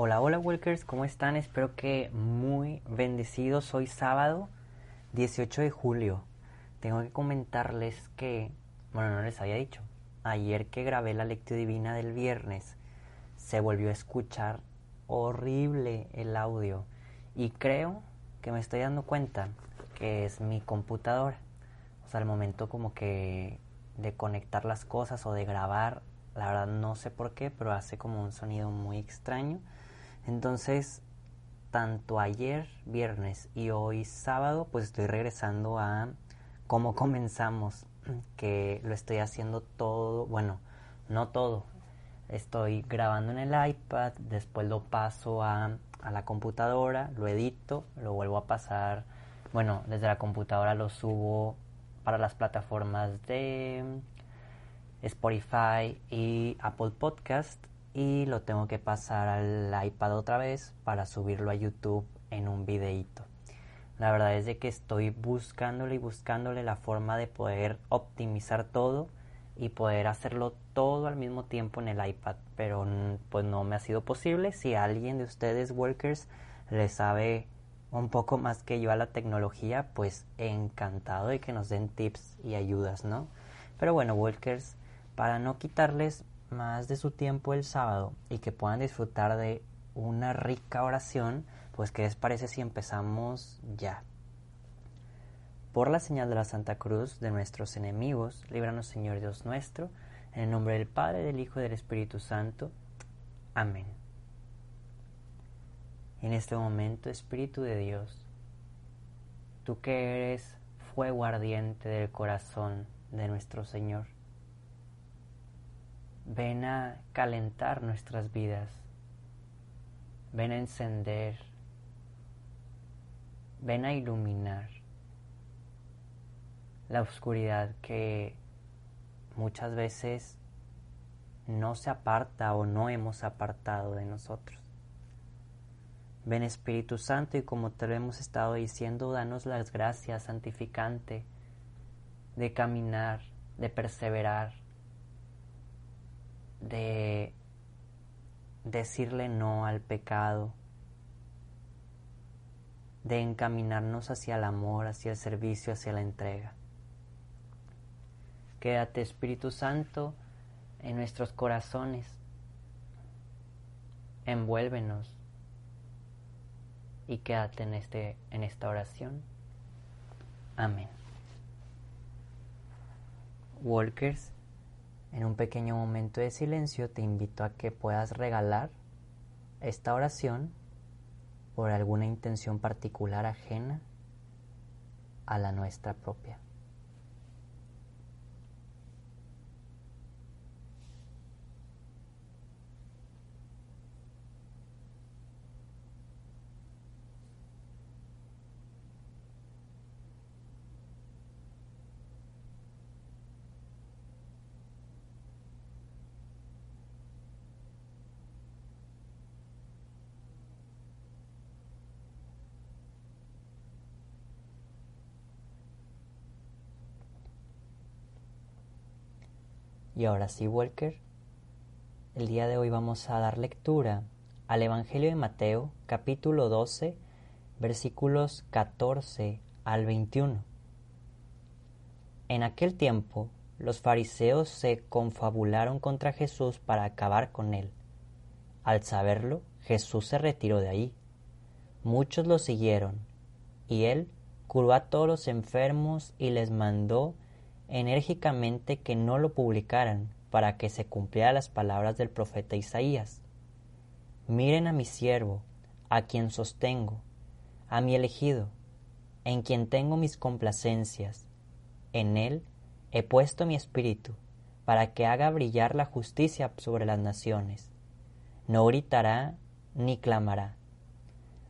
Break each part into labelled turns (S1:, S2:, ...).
S1: Hola, hola Walkers, ¿cómo están? Espero que muy bendecidos. Hoy sábado 18 de julio. Tengo que comentarles que, bueno, no les había dicho, ayer que grabé la lectura divina del viernes, se volvió a escuchar horrible el audio y creo que me estoy dando cuenta que es mi computadora. O sea, al momento como que de conectar las cosas o de grabar, la verdad no sé por qué, pero hace como un sonido muy extraño. Entonces, tanto ayer viernes y hoy sábado, pues estoy regresando a cómo comenzamos, que lo estoy haciendo todo, bueno, no todo. Estoy grabando en el iPad, después lo paso a, a la computadora, lo edito, lo vuelvo a pasar, bueno, desde la computadora lo subo para las plataformas de Spotify y Apple Podcast y lo tengo que pasar al iPad otra vez para subirlo a YouTube en un videíto. La verdad es de que estoy buscándole y buscándole la forma de poder optimizar todo y poder hacerlo todo al mismo tiempo en el iPad, pero pues no me ha sido posible. Si alguien de ustedes workers le sabe un poco más que yo a la tecnología, pues encantado de que nos den tips y ayudas, ¿no? Pero bueno, workers, para no quitarles más de su tiempo el sábado y que puedan disfrutar de una rica oración, pues ¿qué les parece si empezamos ya? Por la señal de la Santa Cruz de nuestros enemigos, líbranos Señor Dios nuestro, en el nombre del Padre, del Hijo y del Espíritu Santo. Amén. En este momento, Espíritu de Dios, tú que eres fuego ardiente del corazón de nuestro Señor, Ven a calentar nuestras vidas. Ven a encender. Ven a iluminar la oscuridad que muchas veces no se aparta o no hemos apartado de nosotros. Ven Espíritu Santo y como te lo hemos estado diciendo, danos las gracias santificante de caminar, de perseverar, de decirle no al pecado, de encaminarnos hacia el amor, hacia el servicio, hacia la entrega. Quédate Espíritu Santo en nuestros corazones, envuélvenos y quédate en, este, en esta oración. Amén. Walkers, en un pequeño momento de silencio te invito a que puedas regalar esta oración por alguna intención particular ajena a la nuestra propia. Y ahora sí, Walker, el día de hoy vamos a dar lectura al Evangelio de Mateo, capítulo 12, versículos 14 al 21. En aquel tiempo, los fariseos se confabularon contra Jesús para acabar con él. Al saberlo, Jesús se retiró de ahí. Muchos lo siguieron, y él curó a todos los enfermos y les mandó enérgicamente que no lo publicaran para que se cumplieran las palabras del profeta Isaías. Miren a mi siervo, a quien sostengo, a mi elegido, en quien tengo mis complacencias. En él he puesto mi espíritu, para que haga brillar la justicia sobre las naciones. No gritará ni clamará.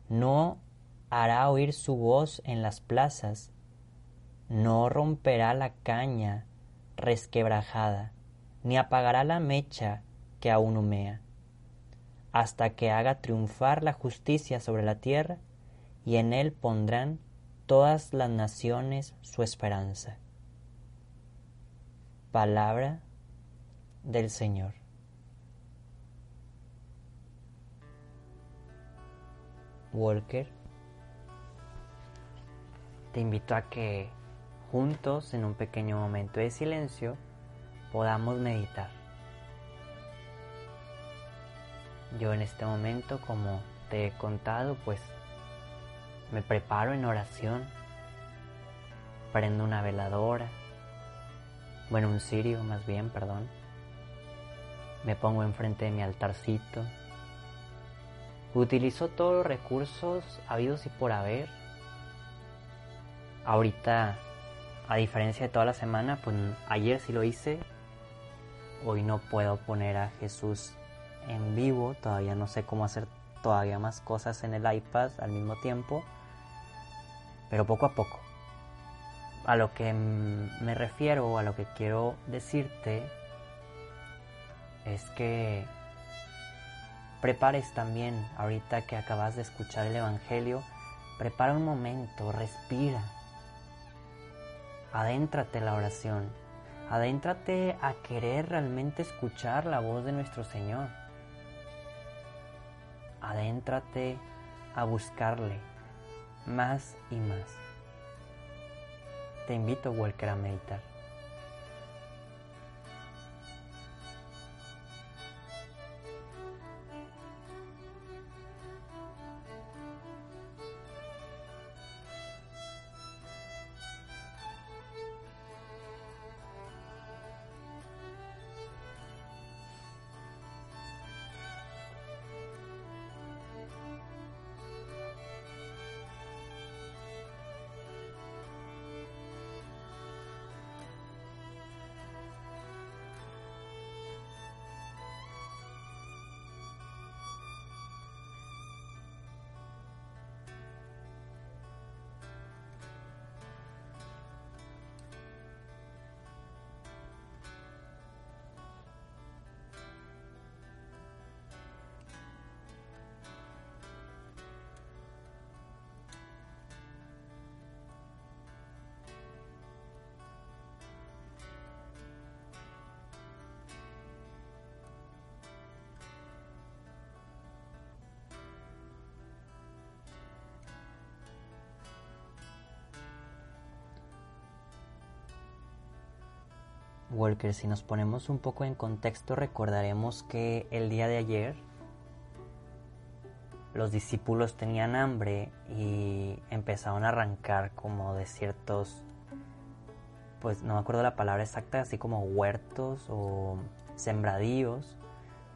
S1: No hará oír su voz en las plazas, no romperá la caña resquebrajada, ni apagará la mecha que aún humea, hasta que haga triunfar la justicia sobre la tierra, y en él pondrán todas las naciones su esperanza. Palabra del Señor. Walker, te invito a que juntos en un pequeño momento de silencio podamos meditar. Yo en este momento, como te he contado, pues me preparo en oración, prendo una veladora, bueno, un cirio más bien, perdón. Me pongo enfrente de mi altarcito. Utilizo todos los recursos habidos y por haber. Ahorita, a diferencia de toda la semana, pues ayer sí lo hice. Hoy no puedo poner a Jesús en vivo. Todavía no sé cómo hacer todavía más cosas en el iPad al mismo tiempo. Pero poco a poco a lo que me refiero, a lo que quiero decirte, es que prepares también, ahorita que acabas de escuchar el Evangelio, prepara un momento, respira, adéntrate la oración, adéntrate a querer realmente escuchar la voz de nuestro Señor, adéntrate a buscarle más y más. Te invito, Walker, a meditar. Walker, si nos ponemos un poco en contexto, recordaremos que el día de ayer los discípulos tenían hambre y empezaron a arrancar como de ciertos, pues no me acuerdo la palabra exacta, así como huertos o sembradíos,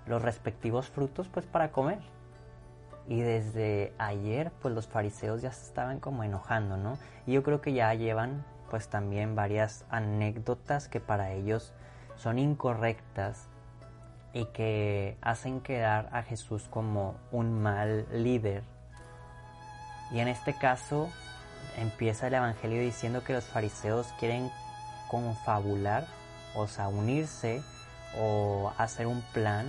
S1: los respectivos frutos pues para comer. Y desde ayer pues los fariseos ya se estaban como enojando, ¿no? Y yo creo que ya llevan pues también varias anécdotas que para ellos son incorrectas y que hacen quedar a Jesús como un mal líder. Y en este caso empieza el Evangelio diciendo que los fariseos quieren confabular, o sea, unirse o hacer un plan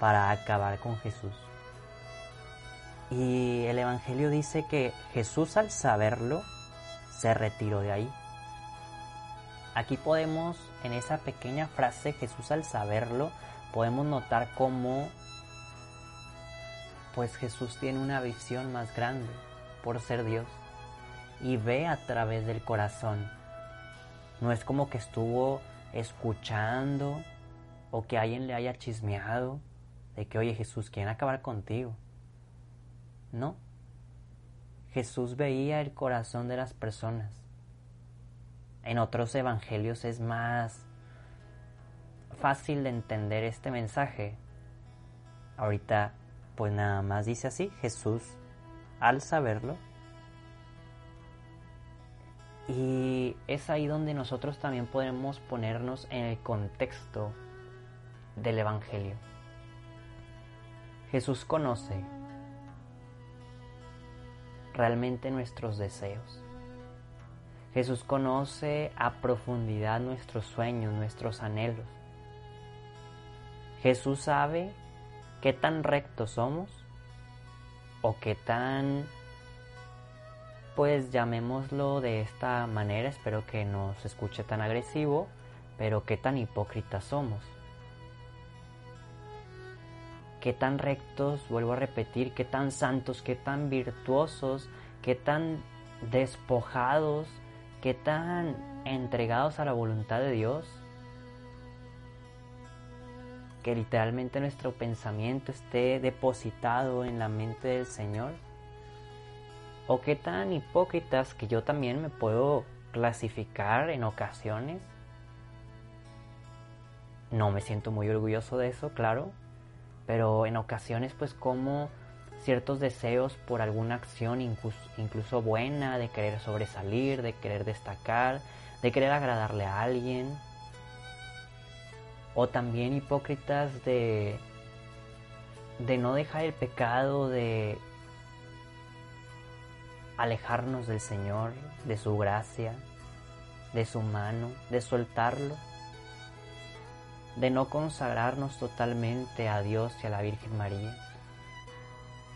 S1: para acabar con Jesús. Y el Evangelio dice que Jesús al saberlo se retiró de ahí. Aquí podemos, en esa pequeña frase, Jesús al saberlo, podemos notar cómo pues Jesús tiene una visión más grande por ser Dios y ve a través del corazón. No es como que estuvo escuchando o que alguien le haya chismeado de que, oye Jesús, quieren acabar contigo. No. Jesús veía el corazón de las personas en otros evangelios es más fácil de entender este mensaje. Ahorita pues nada más dice así, Jesús al saberlo. Y es ahí donde nosotros también podemos ponernos en el contexto del Evangelio. Jesús conoce realmente nuestros deseos. Jesús conoce a profundidad nuestros sueños, nuestros anhelos. Jesús sabe qué tan rectos somos o qué tan, pues llamémoslo de esta manera, espero que no se escuche tan agresivo, pero qué tan hipócritas somos. Qué tan rectos, vuelvo a repetir, qué tan santos, qué tan virtuosos, qué tan despojados, qué tan entregados a la voluntad de Dios que literalmente nuestro pensamiento esté depositado en la mente del Señor? ¿O qué tan hipócritas que yo también me puedo clasificar en ocasiones? No me siento muy orgulloso de eso, claro, pero en ocasiones pues como ciertos deseos por alguna acción incluso, buena, de querer sobresalir, de querer destacar, de querer agradarle a alguien, o también hipócritas de, de no dejar el pecado, de alejarnos del Señor, de su gracia, de su mano, de soltarlo, de no consagrarnos totalmente a Dios y a la Virgen María,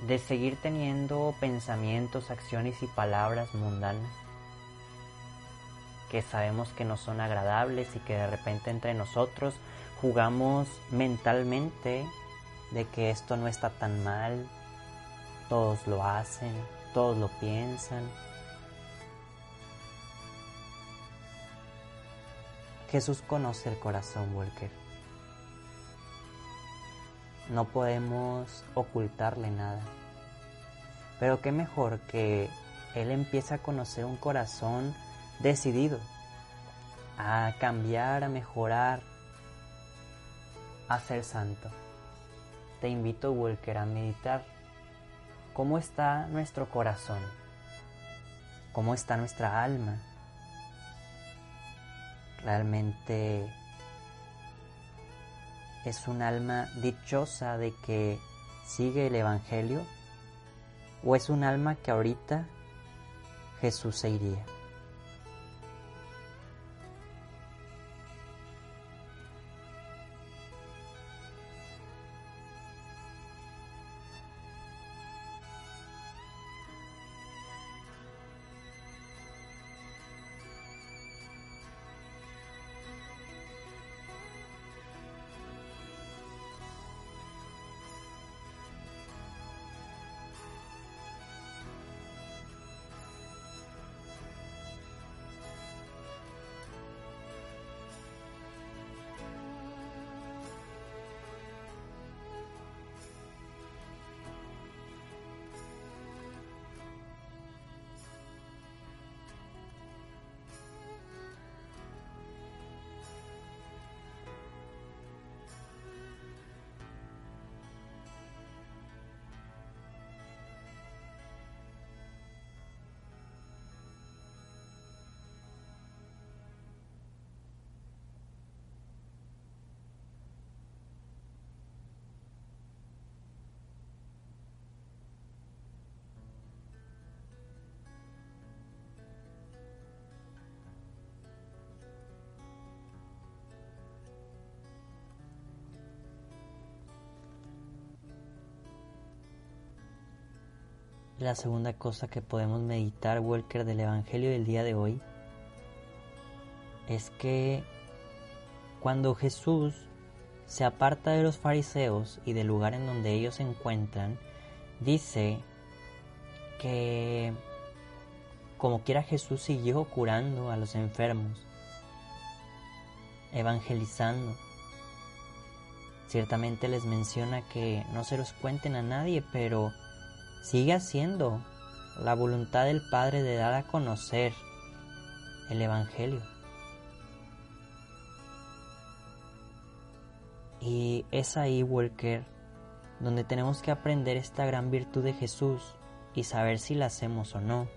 S1: de seguir teniendo pensamientos, acciones y palabras mundanas que sabemos que no son agradables y que de repente entre nosotros jugamos mentalmente de que esto no está tan mal, todos lo hacen, todos lo piensan. Jesús conoce el corazón, Walker. No podemos ocultarle nada. Pero qué mejor que Él empiece a conocer un corazón decidido a cambiar, a mejorar, a ser santo. Te invito, Walker, a meditar cómo está nuestro corazón, cómo está nuestra alma. Realmente es un alma dichosa de que sigue el Evangelio o es un alma que ahorita Jesús se iría. La segunda cosa que podemos meditar, Walker, del Evangelio del día de hoy, es que cuando Jesús se aparta de los fariseos y del lugar en donde ellos se encuentran, dice que como quiera Jesús siguió curando a los enfermos, evangelizando. Ciertamente les menciona que no se los cuenten a nadie, pero sigue haciendo la voluntad del Padre de dar a conocer el Evangelio. Y es ahí, Walker, donde tenemos que aprender esta gran virtud de Jesús y saber si la hacemos o no.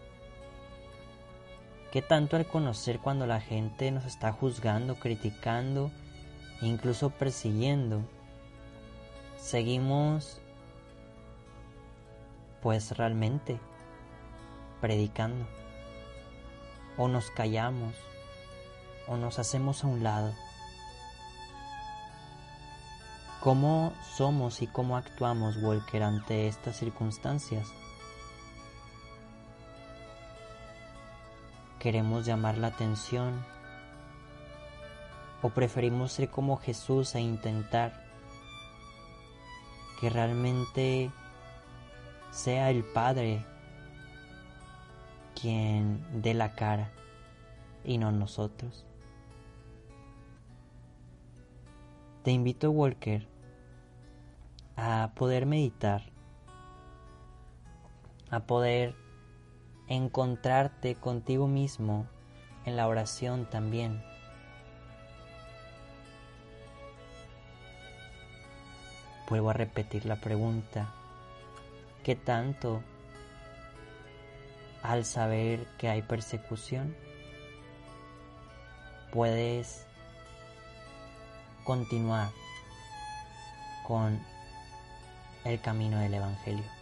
S1: ¿Qué tanto al conocer cuando la gente nos está juzgando, criticando, incluso persiguiendo? Seguimos pues realmente predicando. O nos callamos o nos hacemos a un lado. ¿Cómo somos y cómo actuamos, Walker, ante estas circunstancias? ¿Queremos llamar la atención? ¿O preferimos ser como Jesús e intentar que realmente sea el Padre quien dé la cara y no nosotros? Te invito, Walker, a poder meditar, a poder encontrarte contigo mismo en la oración también. Vuelvo a repetir la pregunta. ¿Qué tanto al saber que hay persecución puedes continuar con el camino del Evangelio.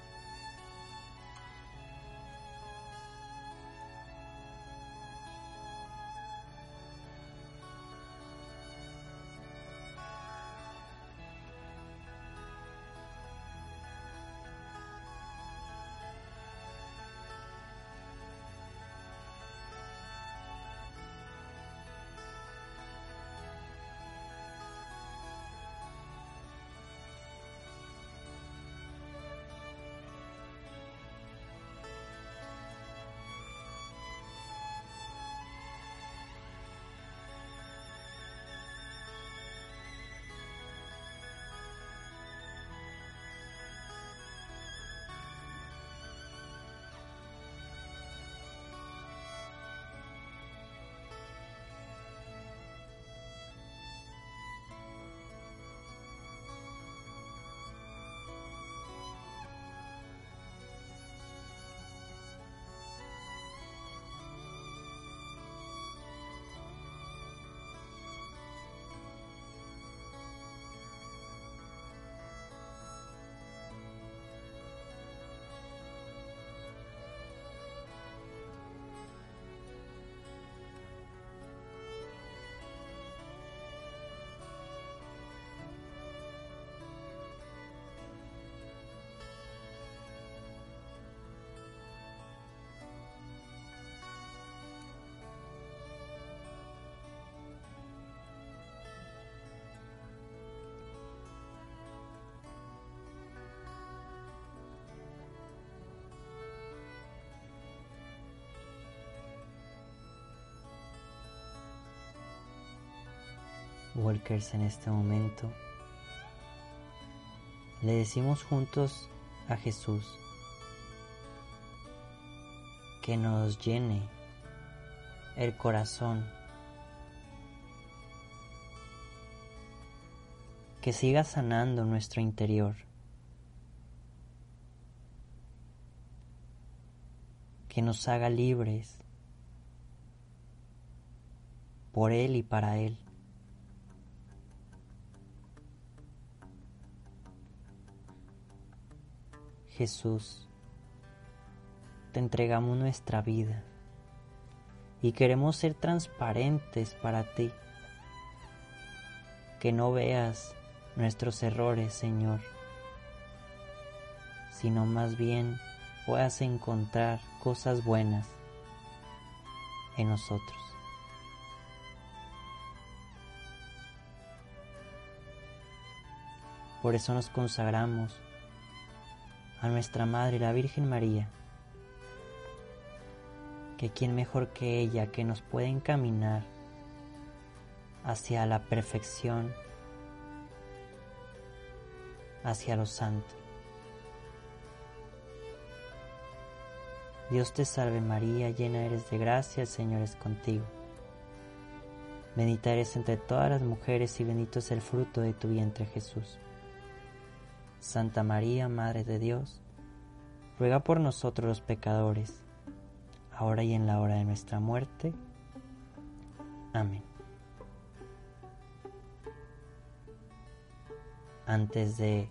S1: Walkers en este momento, le decimos juntos a Jesús que nos llene el corazón, que siga sanando nuestro interior, que nos haga libres por Él y para Él. Jesús, te entregamos nuestra vida y queremos ser transparentes para ti. Que no veas nuestros errores, Señor, sino más bien puedas encontrar cosas buenas en nosotros. Por eso nos consagramos a nuestra Madre la Virgen María, que quien mejor que ella que nos puede encaminar hacia la perfección, hacia lo santo. Dios te salve María, llena eres de gracia, el Señor es contigo. Bendita eres entre todas las mujeres y bendito es el fruto de tu vientre Jesús. Santa María, Madre de Dios, ruega por nosotros los pecadores, ahora y en la hora de nuestra muerte. Amén. Antes de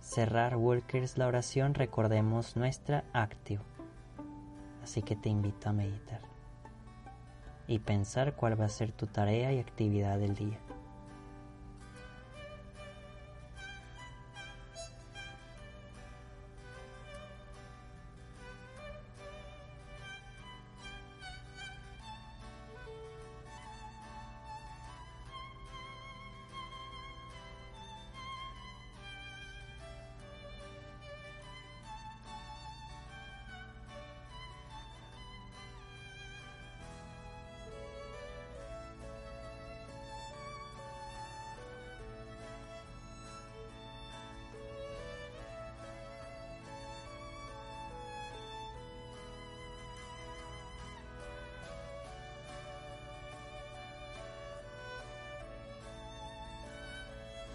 S1: cerrar Workers la oración, recordemos nuestra actio. Así que te invito a meditar y pensar cuál va a ser tu tarea y actividad del día.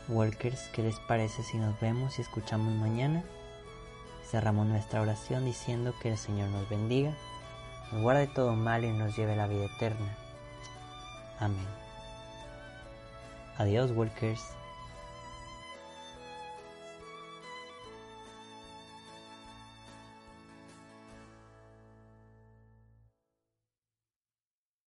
S1: Walkers, ¿qué les parece si nos vemos y escuchamos mañana? Cerramos nuestra oración diciendo que el Señor nos bendiga, nos guarde todo mal y nos lleve la vida eterna. Amén. Adiós, Walkers.